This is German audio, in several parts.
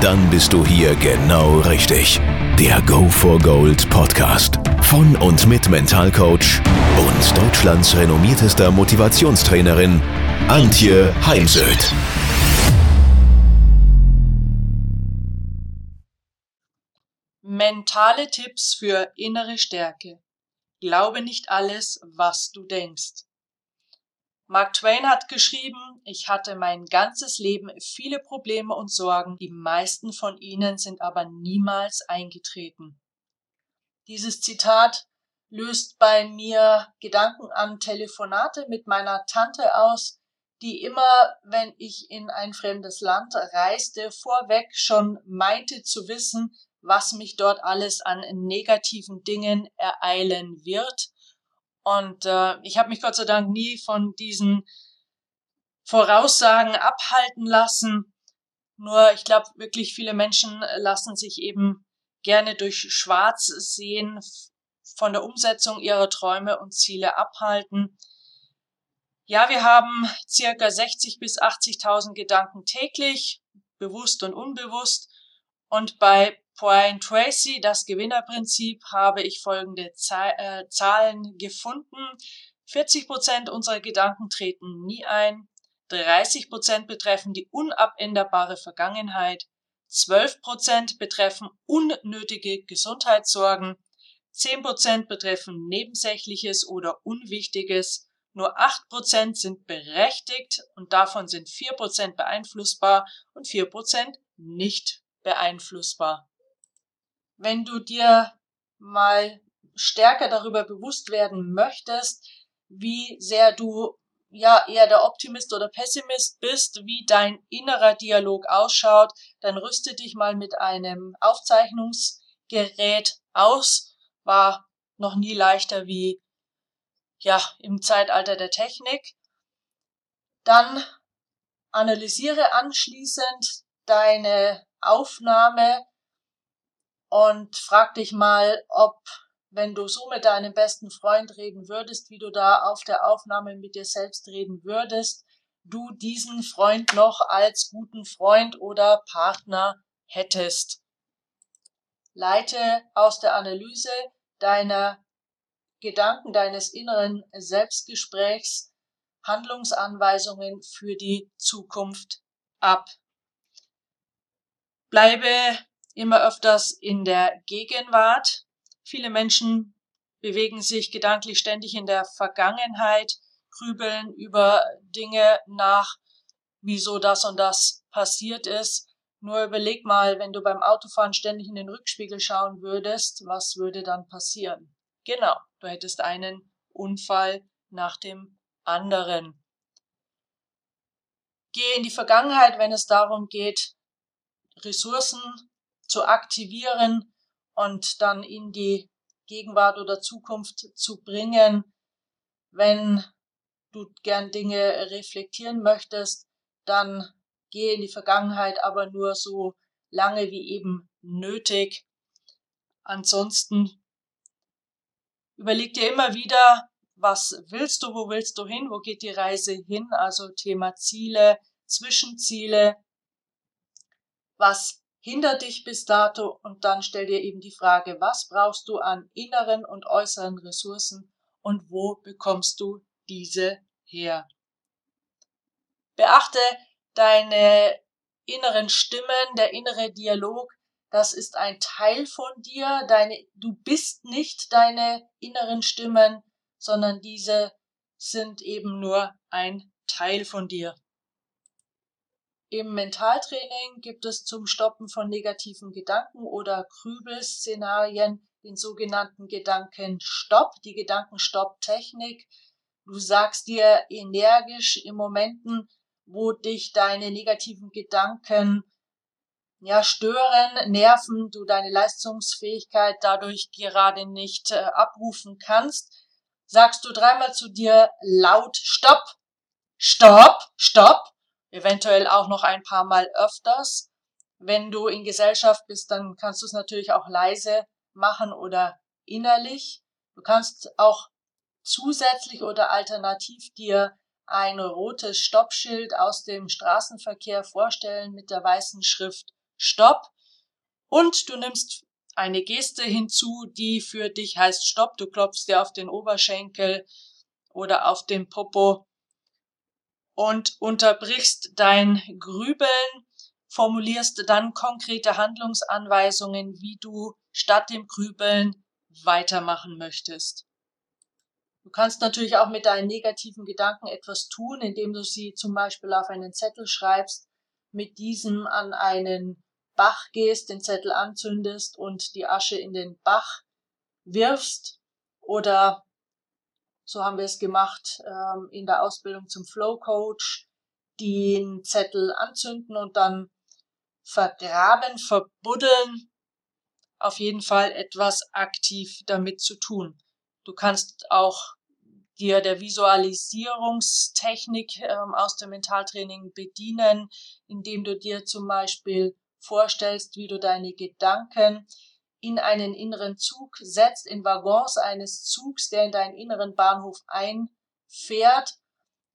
Dann bist du hier genau richtig. Der Go for Gold Podcast von und mit Mentalcoach und Deutschlands renommiertester Motivationstrainerin Antje Heimsöth. Mentale Tipps für innere Stärke. Glaube nicht alles, was du denkst. Mark Twain hat geschrieben, ich hatte mein ganzes Leben viele Probleme und Sorgen, die meisten von ihnen sind aber niemals eingetreten. Dieses Zitat löst bei mir Gedanken an Telefonate mit meiner Tante aus, die immer, wenn ich in ein fremdes Land reiste, vorweg schon meinte zu wissen, was mich dort alles an negativen Dingen ereilen wird und äh, ich habe mich Gott sei Dank nie von diesen Voraussagen abhalten lassen. Nur ich glaube, wirklich viele Menschen lassen sich eben gerne durch Schwarz sehen, von der Umsetzung ihrer Träume und Ziele abhalten. Ja, wir haben circa 60 bis 80.000 Gedanken täglich, bewusst und unbewusst. Und bei Brian Tracy, das Gewinnerprinzip, habe ich folgende äh, Zahlen gefunden. 40 Prozent unserer Gedanken treten nie ein. 30 Prozent betreffen die unabänderbare Vergangenheit. 12 Prozent betreffen unnötige Gesundheitssorgen. 10 Prozent betreffen Nebensächliches oder Unwichtiges. Nur 8 Prozent sind berechtigt und davon sind 4 Prozent beeinflussbar und 4 Prozent nicht beeinflussbar wenn du dir mal stärker darüber bewusst werden möchtest, wie sehr du ja eher der Optimist oder Pessimist bist, wie dein innerer Dialog ausschaut, dann rüste dich mal mit einem Aufzeichnungsgerät aus. War noch nie leichter wie ja im Zeitalter der Technik. Dann analysiere anschließend deine Aufnahme und frag dich mal, ob, wenn du so mit deinem besten Freund reden würdest, wie du da auf der Aufnahme mit dir selbst reden würdest, du diesen Freund noch als guten Freund oder Partner hättest. Leite aus der Analyse deiner Gedanken, deines inneren Selbstgesprächs Handlungsanweisungen für die Zukunft ab. Bleibe immer öfters in der Gegenwart. Viele Menschen bewegen sich gedanklich ständig in der Vergangenheit, grübeln über Dinge nach, wieso das und das passiert ist. Nur überleg mal, wenn du beim Autofahren ständig in den Rückspiegel schauen würdest, was würde dann passieren? Genau, du hättest einen Unfall nach dem anderen. Geh in die Vergangenheit, wenn es darum geht, Ressourcen zu aktivieren und dann in die Gegenwart oder Zukunft zu bringen. Wenn du gern Dinge reflektieren möchtest, dann geh in die Vergangenheit, aber nur so lange wie eben nötig. Ansonsten überleg dir immer wieder, was willst du, wo willst du hin, wo geht die Reise hin, also Thema Ziele, Zwischenziele, was hindert dich bis dato und dann stell dir eben die Frage, was brauchst du an inneren und äußeren Ressourcen und wo bekommst du diese her? Beachte deine inneren Stimmen, der innere Dialog, das ist ein Teil von dir, deine, du bist nicht deine inneren Stimmen, sondern diese sind eben nur ein Teil von dir. Im Mentaltraining gibt es zum Stoppen von negativen Gedanken oder Grübelszenarien den sogenannten Gedankenstopp, die Gedankenstopp-Technik. Du sagst dir energisch in Momenten, wo dich deine negativen Gedanken ja, stören, nerven, du deine Leistungsfähigkeit dadurch gerade nicht äh, abrufen kannst, sagst du dreimal zu dir laut Stopp, Stopp, Stopp, eventuell auch noch ein paar Mal öfters. Wenn du in Gesellschaft bist, dann kannst du es natürlich auch leise machen oder innerlich. Du kannst auch zusätzlich oder alternativ dir ein rotes Stoppschild aus dem Straßenverkehr vorstellen mit der weißen Schrift Stopp. Und du nimmst eine Geste hinzu, die für dich heißt Stopp. Du klopfst dir auf den Oberschenkel oder auf den Popo und unterbrichst dein Grübeln, formulierst dann konkrete Handlungsanweisungen, wie du statt dem Grübeln weitermachen möchtest. Du kannst natürlich auch mit deinen negativen Gedanken etwas tun, indem du sie zum Beispiel auf einen Zettel schreibst, mit diesem an einen Bach gehst, den Zettel anzündest und die Asche in den Bach wirfst. Oder so haben wir es gemacht ähm, in der Ausbildung zum Flow Coach, den Zettel anzünden und dann vergraben, verbuddeln. Auf jeden Fall etwas aktiv damit zu tun. Du kannst auch dir der Visualisierungstechnik ähm, aus dem Mentaltraining bedienen, indem du dir zum Beispiel vorstellst, wie du deine Gedanken in einen inneren Zug setzt, in Waggons eines Zugs, der in deinen inneren Bahnhof einfährt.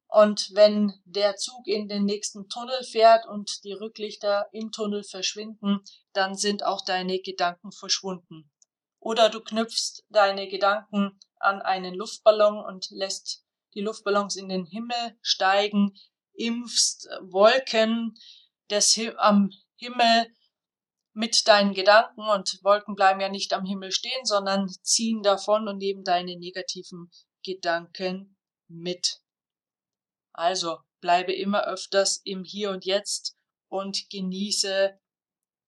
Und wenn der Zug in den nächsten Tunnel fährt und die Rücklichter im Tunnel verschwinden, dann sind auch deine Gedanken verschwunden. Oder du knüpfst deine Gedanken an einen Luftballon und lässt die Luftballons in den Himmel steigen, impfst Wolken des am Himmel mit deinen Gedanken und Wolken bleiben ja nicht am Himmel stehen, sondern ziehen davon und nehmen deine negativen Gedanken mit. Also bleibe immer öfters im Hier und Jetzt und genieße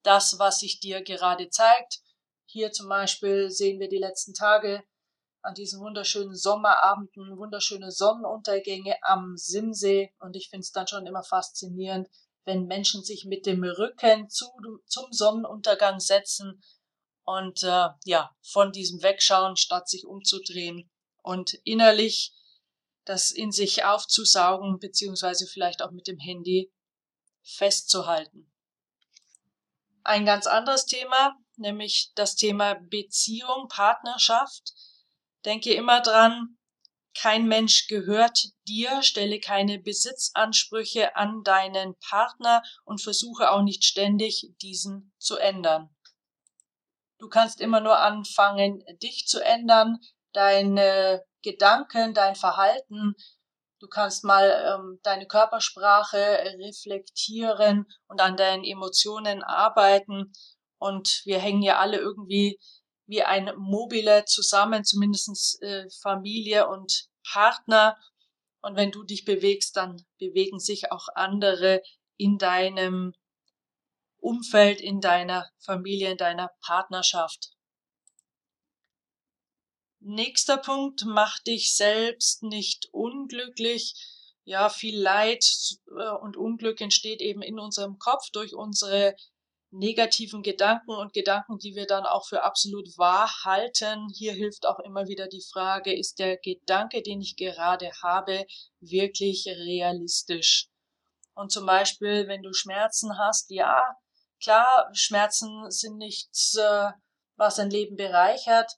das, was sich dir gerade zeigt hier zum Beispiel sehen wir die letzten Tage an diesen wunderschönen Sommerabenden, wunderschöne Sonnenuntergänge am Simsee. Und ich finde es dann schon immer faszinierend, wenn Menschen sich mit dem Rücken zu, zum Sonnenuntergang setzen und äh, ja, von diesem wegschauen, statt sich umzudrehen und innerlich das in sich aufzusaugen, beziehungsweise vielleicht auch mit dem Handy festzuhalten. Ein ganz anderes Thema, nämlich das Thema Beziehung, Partnerschaft. Denke immer dran, kein Mensch gehört dir, stelle keine Besitzansprüche an deinen Partner und versuche auch nicht ständig diesen zu ändern. Du kannst immer nur anfangen, dich zu ändern, deine Gedanken, dein Verhalten. Du kannst mal ähm, deine Körpersprache reflektieren und an deinen Emotionen arbeiten und wir hängen ja alle irgendwie wie ein Mobile zusammen, zumindestens äh, Familie und Partner. Und wenn du dich bewegst, dann bewegen sich auch andere in deinem Umfeld, in deiner Familie, in deiner Partnerschaft. Nächster Punkt, mach dich selbst nicht unglücklich. Ja, viel Leid äh, und Unglück entsteht eben in unserem Kopf durch unsere negativen Gedanken und Gedanken, die wir dann auch für absolut wahr halten. Hier hilft auch immer wieder die Frage, ist der Gedanke, den ich gerade habe, wirklich realistisch? Und zum Beispiel, wenn du Schmerzen hast, ja, klar, Schmerzen sind nichts, äh, was ein Leben bereichert,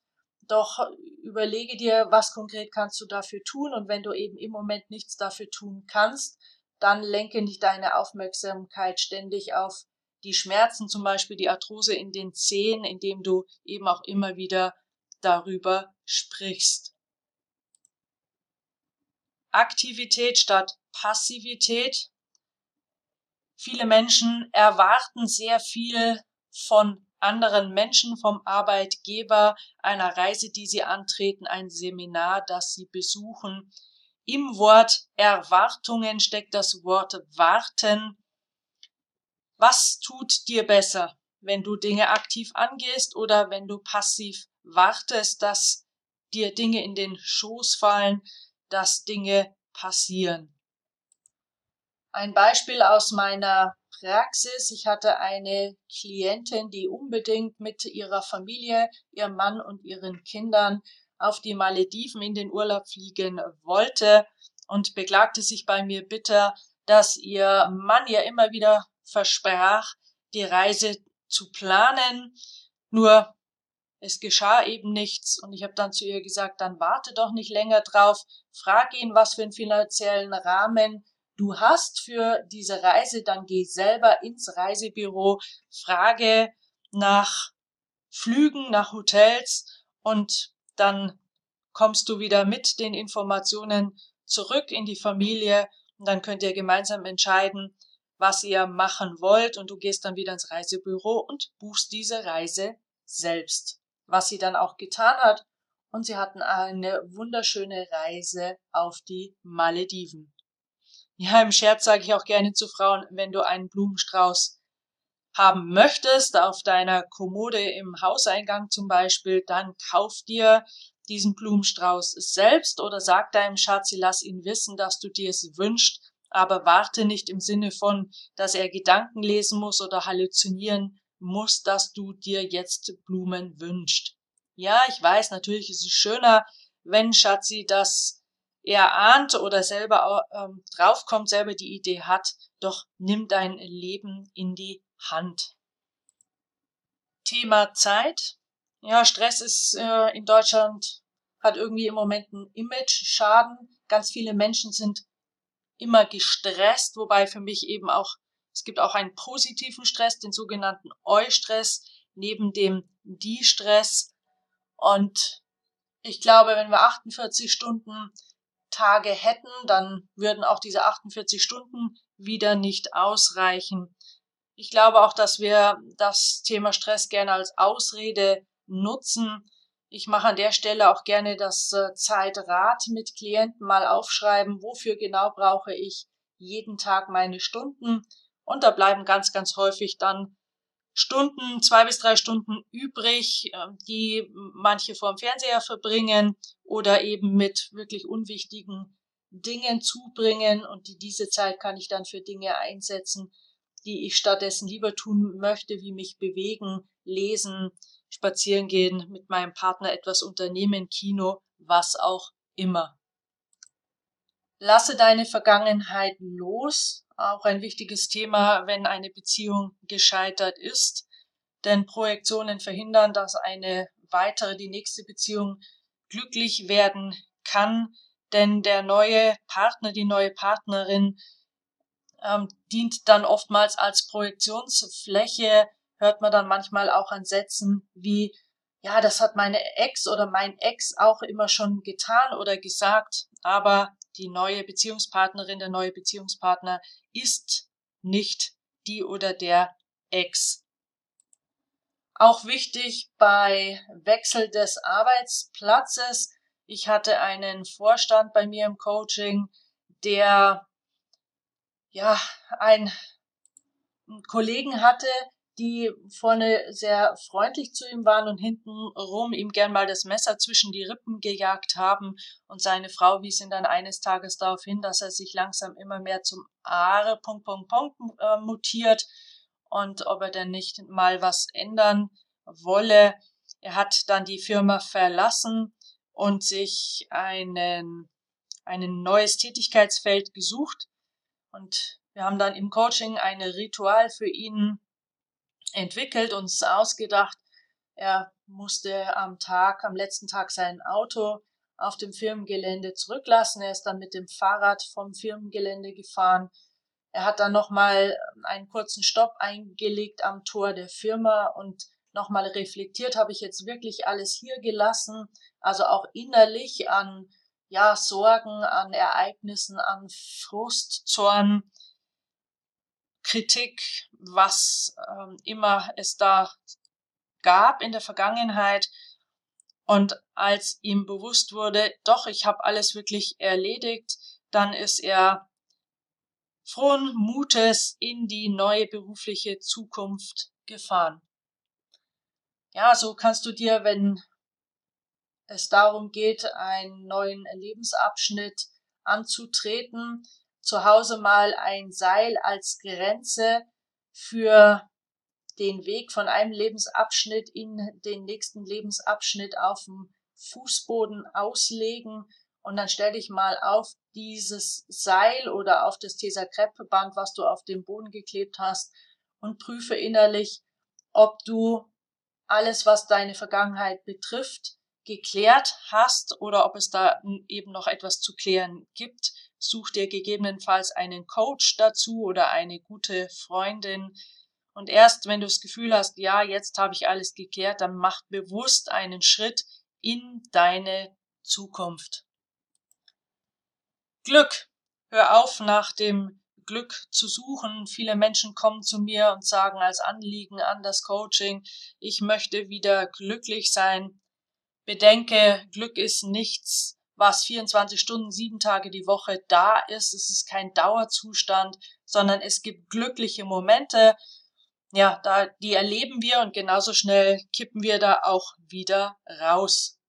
doch überlege dir, was konkret kannst du dafür tun und wenn du eben im Moment nichts dafür tun kannst, dann lenke nicht deine Aufmerksamkeit ständig auf die Schmerzen, zum Beispiel die Arthrose in den Zehen, indem du eben auch immer wieder darüber sprichst. Aktivität statt Passivität. Viele Menschen erwarten sehr viel von anderen Menschen, vom Arbeitgeber, einer Reise, die sie antreten, ein Seminar, das sie besuchen. Im Wort Erwartungen steckt das Wort warten. Was tut dir besser, wenn du Dinge aktiv angehst oder wenn du passiv wartest, dass dir Dinge in den Schoß fallen, dass Dinge passieren? Ein Beispiel aus meiner Praxis. Ich hatte eine Klientin, die unbedingt mit ihrer Familie, ihrem Mann und ihren Kindern auf die Malediven in den Urlaub fliegen wollte und beklagte sich bei mir bitter, dass ihr Mann ihr immer wieder versprach, die Reise zu planen. Nur es geschah eben nichts. Und ich habe dann zu ihr gesagt, dann warte doch nicht länger drauf, frag ihn, was für einen finanziellen Rahmen du hast für diese Reise, dann geh selber ins Reisebüro, frage nach Flügen, nach Hotels und dann kommst du wieder mit den Informationen zurück in die Familie. Und dann könnt ihr gemeinsam entscheiden, was ihr machen wollt und du gehst dann wieder ins Reisebüro und buchst diese Reise selbst. Was sie dann auch getan hat und sie hatten eine wunderschöne Reise auf die Malediven. Ja, im Scherz sage ich auch gerne zu Frauen, wenn du einen Blumenstrauß haben möchtest, auf deiner Kommode im Hauseingang zum Beispiel, dann kauf dir diesen Blumenstrauß selbst oder sag deinem Schatzi, lass ihn wissen, dass du dir es wünschst, aber warte nicht im Sinne von, dass er Gedanken lesen muss oder halluzinieren muss, dass du dir jetzt Blumen wünscht. Ja, ich weiß, natürlich ist es schöner, wenn Schatzi das er ahnt oder selber ähm, draufkommt, selber die Idee hat, doch nimm dein Leben in die Hand. Thema Zeit. Ja, Stress ist äh, in Deutschland, hat irgendwie im Moment einen Image-Schaden. Ganz viele Menschen sind immer gestresst, wobei für mich eben auch, es gibt auch einen positiven Stress, den sogenannten Eustress, neben dem Die-Stress. Und ich glaube, wenn wir 48 Stunden Tage hätten, dann würden auch diese 48 Stunden wieder nicht ausreichen. Ich glaube auch, dass wir das Thema Stress gerne als Ausrede nutzen. Ich mache an der Stelle auch gerne das äh, Zeitrad mit Klienten mal aufschreiben, wofür genau brauche ich jeden Tag meine Stunden. Und da bleiben ganz, ganz häufig dann Stunden, zwei bis drei Stunden übrig, ähm, die manche vorm Fernseher verbringen oder eben mit wirklich unwichtigen Dingen zubringen und die diese Zeit kann ich dann für Dinge einsetzen, die ich stattdessen lieber tun möchte, wie mich bewegen, lesen, spazieren gehen, mit meinem Partner etwas unternehmen, Kino, was auch immer. Lasse deine Vergangenheit los, auch ein wichtiges Thema, wenn eine Beziehung gescheitert ist, denn Projektionen verhindern, dass eine weitere, die nächste Beziehung glücklich werden kann, denn der neue Partner, die neue Partnerin ähm, dient dann oftmals als Projektionsfläche, hört man dann manchmal auch an Sätzen wie, ja, das hat meine Ex oder mein Ex auch immer schon getan oder gesagt, aber die neue Beziehungspartnerin, der neue Beziehungspartner ist nicht die oder der Ex. Auch wichtig bei Wechsel des Arbeitsplatzes. Ich hatte einen Vorstand bei mir im Coaching, der ja, ein Kollegen hatte, die vorne sehr freundlich zu ihm waren und hinten rum ihm gern mal das Messer zwischen die Rippen gejagt haben. Und seine Frau wies ihn dann eines Tages darauf hin, dass er sich langsam immer mehr zum Aare Punkt, Punkt, Punkt äh, mutiert und ob er denn nicht mal was ändern wolle. Er hat dann die Firma verlassen und sich einen, ein neues Tätigkeitsfeld gesucht und wir haben dann im Coaching ein Ritual für ihn entwickelt, uns ausgedacht. Er musste am Tag, am letzten Tag sein Auto auf dem Firmengelände zurücklassen. Er ist dann mit dem Fahrrad vom Firmengelände gefahren. Er hat dann nochmal einen kurzen Stopp eingelegt am Tor der Firma und nochmal reflektiert, habe ich jetzt wirklich alles hier gelassen, also auch innerlich an ja, Sorgen, an Ereignissen, an Frust, Zorn, Kritik, was ähm, immer es da gab in der Vergangenheit. Und als ihm bewusst wurde, doch, ich habe alles wirklich erledigt, dann ist er frohen Mutes in die neue berufliche Zukunft gefahren. Ja, so kannst du dir, wenn es darum geht, einen neuen Lebensabschnitt anzutreten, zu Hause mal ein Seil als Grenze für den Weg von einem Lebensabschnitt in den nächsten Lebensabschnitt auf dem Fußboden auslegen und dann stell dich mal auf dieses Seil oder auf das Tesakreppeband, was du auf den Boden geklebt hast und prüfe innerlich, ob du alles, was deine Vergangenheit betrifft, geklärt hast oder ob es da eben noch etwas zu klären gibt. Such dir gegebenenfalls einen Coach dazu oder eine gute Freundin. Und erst wenn du das Gefühl hast, ja, jetzt habe ich alles geklärt, dann mach bewusst einen Schritt in deine Zukunft. Glück. Hör auf, nach dem Glück zu suchen. Viele Menschen kommen zu mir und sagen als Anliegen an das Coaching, ich möchte wieder glücklich sein. Bedenke, Glück ist nichts, was 24 Stunden, sieben Tage die Woche da ist. Es ist kein Dauerzustand, sondern es gibt glückliche Momente. Ja, da, die erleben wir und genauso schnell kippen wir da auch wieder raus.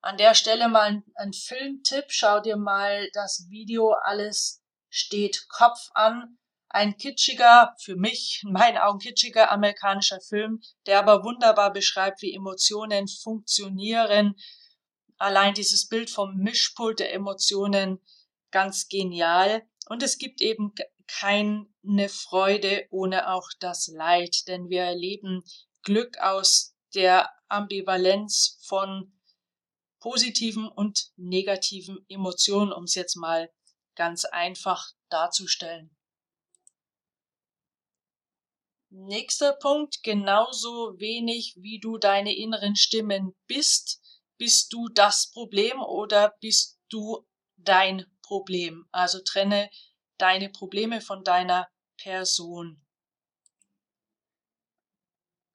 An der Stelle mal ein, ein Filmtipp. Schau dir mal das Video Alles steht Kopf an. Ein kitschiger, für mich, in meinen Augen kitschiger amerikanischer Film, der aber wunderbar beschreibt, wie Emotionen funktionieren. Allein dieses Bild vom Mischpult der Emotionen, ganz genial. Und es gibt eben keine Freude ohne auch das Leid, denn wir erleben Glück aus der Ambivalenz von positiven und negativen Emotionen, um es jetzt mal ganz einfach darzustellen. Nächster Punkt, genauso wenig wie du deine inneren Stimmen bist, bist du das Problem oder bist du dein Problem. Also trenne deine Probleme von deiner Person.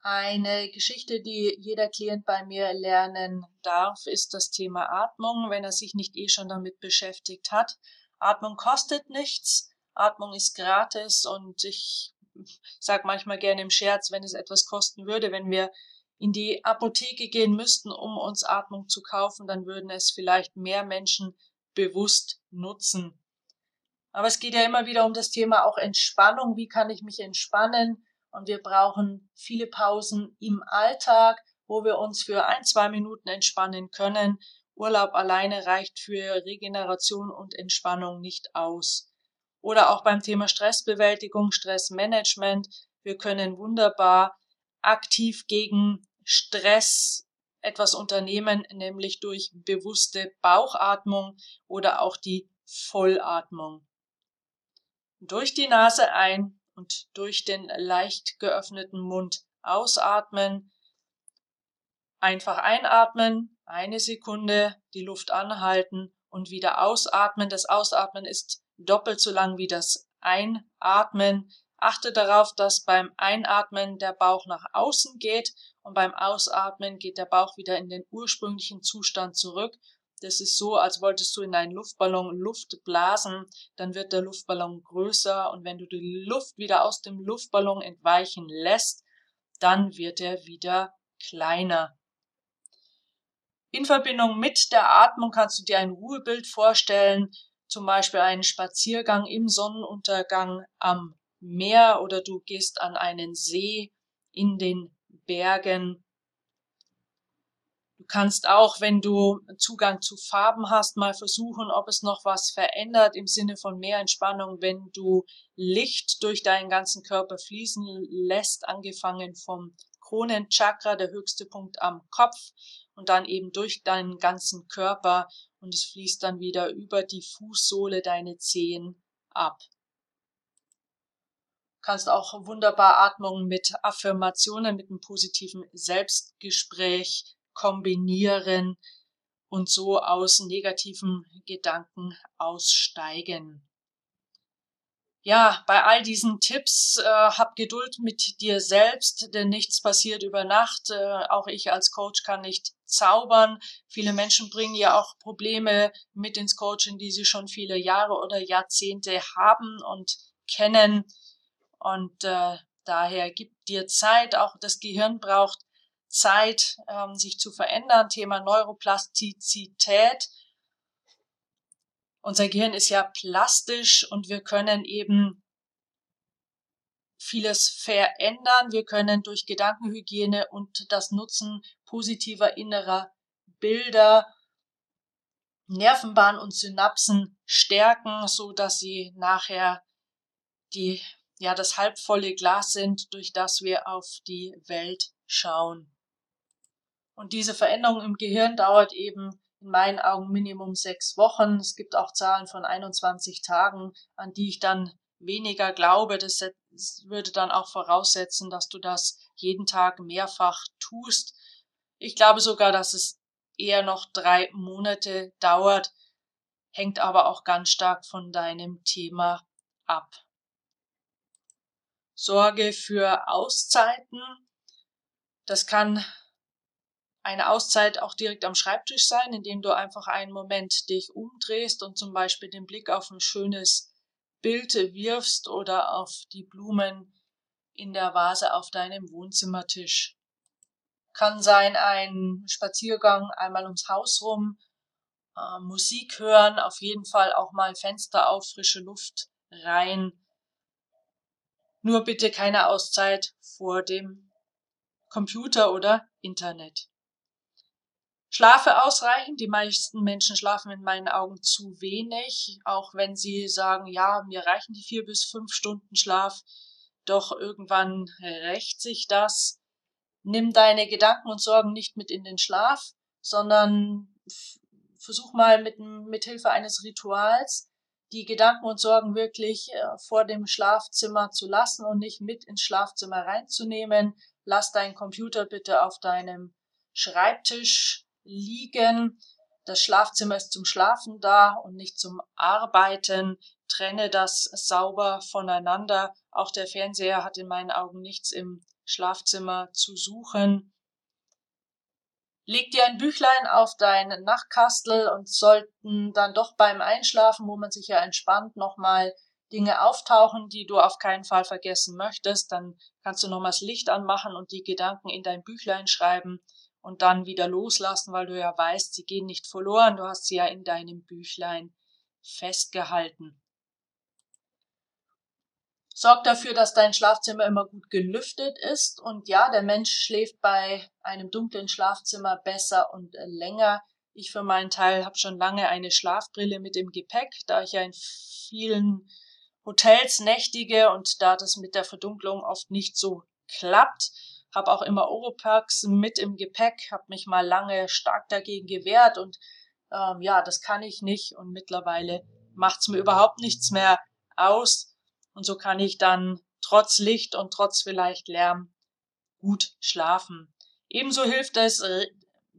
Eine Geschichte, die jeder Klient bei mir lernen darf, ist das Thema Atmung, wenn er sich nicht eh schon damit beschäftigt hat. Atmung kostet nichts, Atmung ist gratis und ich sage manchmal gerne im Scherz, wenn es etwas kosten würde, wenn wir in die Apotheke gehen müssten, um uns Atmung zu kaufen, dann würden es vielleicht mehr Menschen bewusst nutzen. Aber es geht ja immer wieder um das Thema auch Entspannung. Wie kann ich mich entspannen? Und wir brauchen viele Pausen im Alltag, wo wir uns für ein, zwei Minuten entspannen können. Urlaub alleine reicht für Regeneration und Entspannung nicht aus. Oder auch beim Thema Stressbewältigung, Stressmanagement. Wir können wunderbar aktiv gegen Stress etwas unternehmen, nämlich durch bewusste Bauchatmung oder auch die Vollatmung. Durch die Nase ein und durch den leicht geöffneten Mund ausatmen. Einfach einatmen, eine Sekunde, die Luft anhalten und wieder ausatmen. Das Ausatmen ist doppelt so lang wie das Einatmen. Achte darauf, dass beim Einatmen der Bauch nach außen geht und beim Ausatmen geht der Bauch wieder in den ursprünglichen Zustand zurück. Das ist so, als wolltest du in einen Luftballon Luft blasen, dann wird der Luftballon größer. Und wenn du die Luft wieder aus dem Luftballon entweichen lässt, dann wird er wieder kleiner. In Verbindung mit der Atmung kannst du dir ein Ruhebild vorstellen, zum Beispiel einen Spaziergang im Sonnenuntergang am Meer oder du gehst an einen See in den Bergen Du kannst auch, wenn du Zugang zu Farben hast, mal versuchen, ob es noch was verändert im Sinne von mehr Entspannung, wenn du Licht durch deinen ganzen Körper fließen lässt, angefangen vom Kronenchakra, der höchste Punkt am Kopf und dann eben durch deinen ganzen Körper und es fließt dann wieder über die Fußsohle deine Zehen ab. Kannst auch wunderbar Atmungen mit Affirmationen, mit einem positiven Selbstgespräch kombinieren und so aus negativen Gedanken aussteigen. Ja, bei all diesen Tipps äh, hab Geduld mit dir selbst, denn nichts passiert über Nacht. Äh, auch ich als Coach kann nicht zaubern. Viele Menschen bringen ja auch Probleme mit ins Coaching, die sie schon viele Jahre oder Jahrzehnte haben und kennen. Und äh, daher gibt dir Zeit. Auch das Gehirn braucht Zeit, ähm, sich zu verändern. Thema Neuroplastizität. Unser Gehirn ist ja plastisch und wir können eben vieles verändern. Wir können durch Gedankenhygiene und das Nutzen positiver innerer Bilder Nervenbahn und Synapsen stärken, so dass sie nachher die, ja, das halbvolle Glas sind, durch das wir auf die Welt schauen. Und diese Veränderung im Gehirn dauert eben in meinen Augen Minimum sechs Wochen. Es gibt auch Zahlen von 21 Tagen, an die ich dann weniger glaube. Das würde dann auch voraussetzen, dass du das jeden Tag mehrfach tust. Ich glaube sogar, dass es eher noch drei Monate dauert, hängt aber auch ganz stark von deinem Thema ab. Sorge für Auszeiten. Das kann eine Auszeit auch direkt am Schreibtisch sein, indem du einfach einen Moment dich umdrehst und zum Beispiel den Blick auf ein schönes Bild wirfst oder auf die Blumen in der Vase auf deinem Wohnzimmertisch. Kann sein ein Spaziergang einmal ums Haus rum, äh, Musik hören, auf jeden Fall auch mal Fenster auf, frische Luft rein. Nur bitte keine Auszeit vor dem Computer oder Internet. Schlafe ausreichend. Die meisten Menschen schlafen in meinen Augen zu wenig, auch wenn sie sagen, ja, mir reichen die vier bis fünf Stunden Schlaf. Doch irgendwann rächt sich das. Nimm deine Gedanken und Sorgen nicht mit in den Schlaf, sondern versuch mal mit, mit Hilfe eines Rituals die Gedanken und Sorgen wirklich äh, vor dem Schlafzimmer zu lassen und nicht mit ins Schlafzimmer reinzunehmen. Lass deinen Computer bitte auf deinem Schreibtisch liegen. Das Schlafzimmer ist zum Schlafen da und nicht zum Arbeiten. Trenne das sauber voneinander. Auch der Fernseher hat in meinen Augen nichts im Schlafzimmer zu suchen. Leg dir ein Büchlein auf dein Nachtkastel und sollten dann doch beim Einschlafen, wo man sich ja entspannt, nochmal Dinge auftauchen, die du auf keinen Fall vergessen möchtest, dann kannst du nochmal das Licht anmachen und die Gedanken in dein Büchlein schreiben und dann wieder loslassen, weil du ja weißt, sie gehen nicht verloren, du hast sie ja in deinem Büchlein festgehalten. Sorg dafür, dass dein Schlafzimmer immer gut gelüftet ist. Und ja, der Mensch schläft bei einem dunklen Schlafzimmer besser und länger. Ich für meinen Teil habe schon lange eine Schlafbrille mit im Gepäck, da ich ja in vielen Hotels nächtige und da das mit der Verdunklung oft nicht so klappt, habe auch immer Oropax mit im Gepäck, habe mich mal lange stark dagegen gewehrt und ähm, ja, das kann ich nicht und mittlerweile macht's mir überhaupt nichts mehr aus und so kann ich dann trotz Licht und trotz vielleicht Lärm gut schlafen. Ebenso hilft es, äh,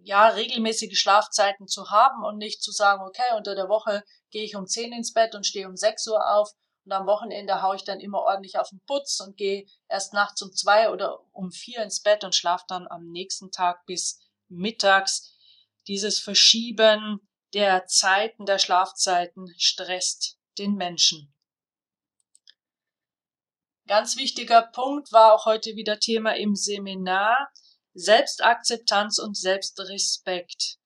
ja, regelmäßige Schlafzeiten zu haben und nicht zu sagen, okay, unter der Woche gehe ich um 10 ins Bett und stehe um 6 Uhr auf und am Wochenende haue ich dann immer ordentlich auf den Putz und gehe erst nachts um zwei oder um vier ins Bett und schlafe dann am nächsten Tag bis mittags. Dieses Verschieben der Zeiten, der Schlafzeiten stresst den Menschen. Ganz wichtiger Punkt war auch heute wieder Thema im Seminar. Selbstakzeptanz und Selbstrespekt.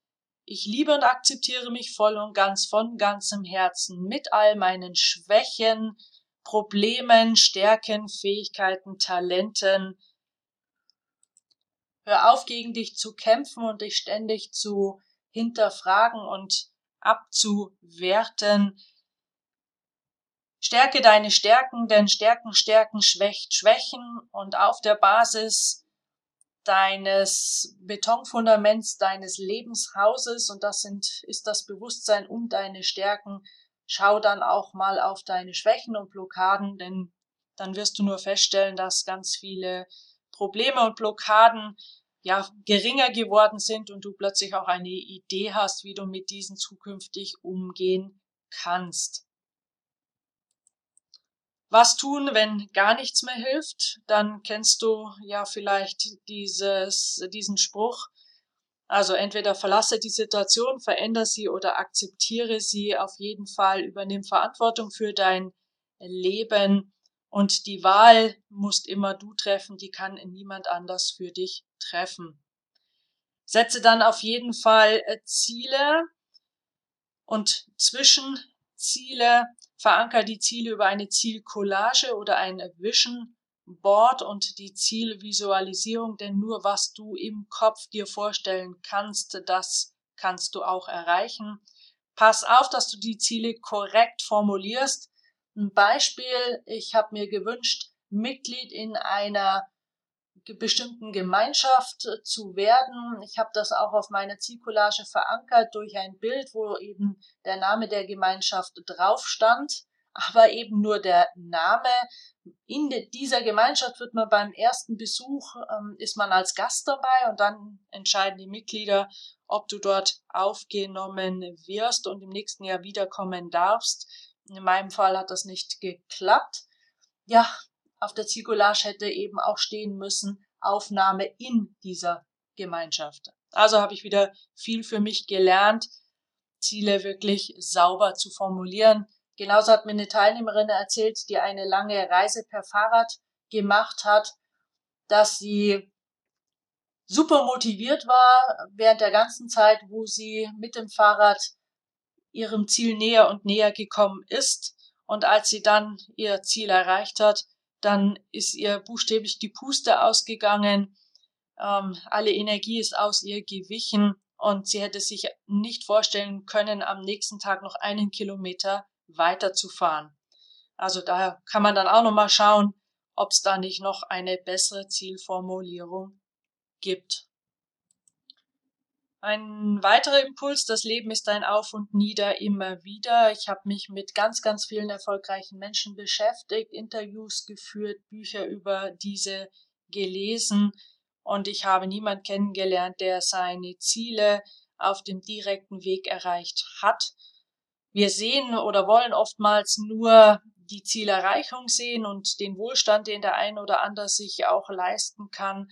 Ich liebe und akzeptiere mich voll und ganz von ganzem Herzen mit all meinen Schwächen, Problemen, Stärken, Fähigkeiten, Talenten. Hör auf, gegen dich zu kämpfen und dich ständig zu hinterfragen und abzuwerten. Stärke deine Stärken, denn Stärken stärken schwächt Schwächen und auf der Basis deines Betonfundaments deines Lebenshauses und das sind, ist das Bewusstsein um deine Stärken. Schau dann auch mal auf deine Schwächen und Blockaden, denn dann wirst du nur feststellen, dass ganz viele Probleme und Blockaden ja geringer geworden sind und du plötzlich auch eine Idee hast, wie du mit diesen zukünftig umgehen kannst. Was tun, wenn gar nichts mehr hilft? Dann kennst du ja vielleicht dieses, diesen Spruch. Also entweder verlasse die Situation, verändere sie oder akzeptiere sie. Auf jeden Fall übernimm Verantwortung für dein Leben. Und die Wahl musst immer du treffen, die kann niemand anders für dich treffen. Setze dann auf jeden Fall äh, Ziele und Zwischenziele Veranker die Ziele über eine Zielcollage oder ein Vision Board und die Zielvisualisierung, denn nur was du im Kopf dir vorstellen kannst, das kannst du auch erreichen. Pass auf, dass du die Ziele korrekt formulierst. Ein Beispiel, ich habe mir gewünscht, Mitglied in einer bestimmten Gemeinschaft äh, zu werden. Ich habe das auch auf meiner Zielcollage verankert durch ein Bild, wo eben der Name der Gemeinschaft drauf stand, aber eben nur der Name. In dieser Gemeinschaft wird man beim ersten Besuch, ähm, ist man als Gast dabei und dann entscheiden die Mitglieder, ob du dort aufgenommen wirst und im nächsten Jahr wiederkommen darfst. In meinem Fall hat das nicht geklappt. Ja, auf der Zielcollage hätte eben auch stehen müssen, Aufnahme in dieser Gemeinschaft. Also habe ich wieder viel für mich gelernt, Ziele wirklich sauber zu formulieren. Genauso hat mir eine Teilnehmerin erzählt, die eine lange Reise per Fahrrad gemacht hat, dass sie super motiviert war während der ganzen Zeit, wo sie mit dem Fahrrad ihrem Ziel näher und näher gekommen ist. Und als sie dann ihr Ziel erreicht hat, dann ist ihr buchstäblich die Puste ausgegangen, ähm, alle Energie ist aus ihr gewichen und sie hätte sich nicht vorstellen können, am nächsten Tag noch einen Kilometer weiterzufahren. Also daher kann man dann auch nochmal schauen, ob es da nicht noch eine bessere Zielformulierung gibt. Ein weiterer Impuls, das Leben ist ein Auf und Nieder immer wieder. Ich habe mich mit ganz, ganz vielen erfolgreichen Menschen beschäftigt, Interviews geführt, Bücher über diese gelesen und ich habe niemand kennengelernt, der seine Ziele auf dem direkten Weg erreicht hat. Wir sehen oder wollen oftmals nur die Zielerreichung sehen und den Wohlstand, den der ein oder andere sich auch leisten kann,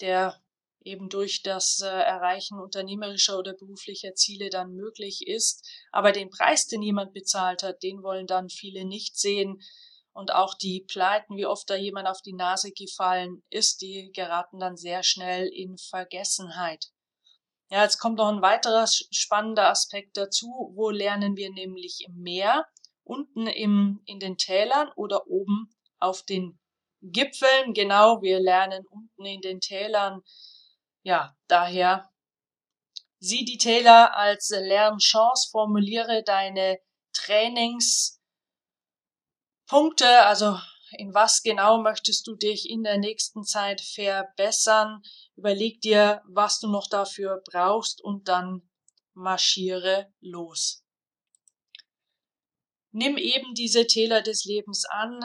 der eben durch das äh, Erreichen unternehmerischer oder beruflicher Ziele dann möglich ist. Aber den Preis, den jemand bezahlt hat, den wollen dann viele nicht sehen. Und auch die Pleiten, wie oft da jemand auf die Nase gefallen ist, die geraten dann sehr schnell in Vergessenheit. Ja, jetzt kommt noch ein weiterer spannender Aspekt dazu. Wo lernen wir nämlich mehr? Unten im, in den Tälern oder oben auf den Gipfeln? Genau, wir lernen unten in den Tälern ja, daher sieh die Täler als Lernchance, formuliere deine Trainingspunkte, also in was genau möchtest du dich in der nächsten Zeit verbessern, überleg dir, was du noch dafür brauchst und dann marschiere los. Nimm eben diese Täler des Lebens an,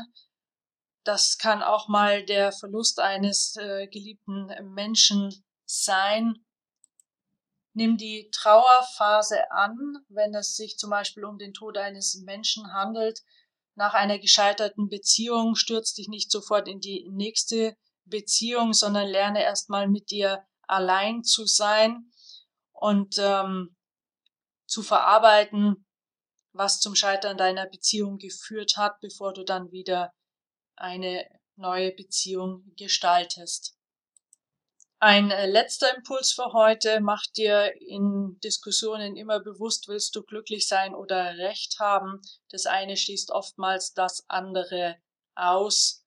das kann auch mal der Verlust eines äh, geliebten Menschen sein. Nimm die Trauerphase an, wenn es sich zum Beispiel um den Tod eines Menschen handelt. Nach einer gescheiterten Beziehung stürz dich nicht sofort in die nächste Beziehung, sondern lerne erstmal mit dir allein zu sein und ähm, zu verarbeiten, was zum Scheitern deiner Beziehung geführt hat, bevor du dann wieder eine neue Beziehung gestaltest. Ein äh, letzter Impuls für heute. Mach dir in Diskussionen immer bewusst, willst du glücklich sein oder Recht haben. Das eine schließt oftmals das andere aus.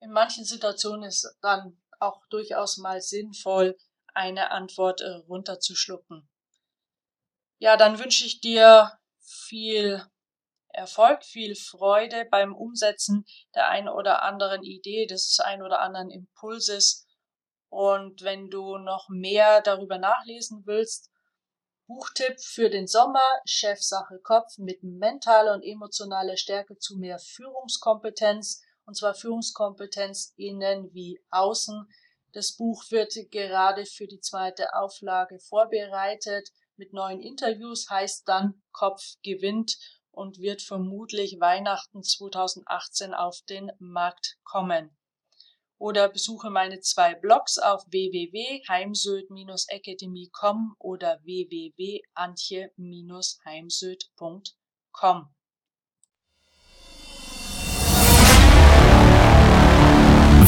In manchen Situationen ist dann auch durchaus mal sinnvoll, eine Antwort äh, runterzuschlucken. Ja, dann wünsche ich dir viel Erfolg, viel Freude beim Umsetzen der ein oder anderen Idee, des ein oder anderen Impulses und wenn du noch mehr darüber nachlesen willst, Buchtipp für den Sommer, Chefsache Kopf mit mentaler und emotionaler Stärke zu mehr Führungskompetenz, und zwar Führungskompetenz innen wie außen. Das Buch wird gerade für die zweite Auflage vorbereitet mit neuen Interviews, heißt dann Kopf gewinnt und wird vermutlich Weihnachten 2018 auf den Markt kommen oder besuche meine zwei Blogs auf www.heimsöd-academy.com oder www.antje-heimsöd.com.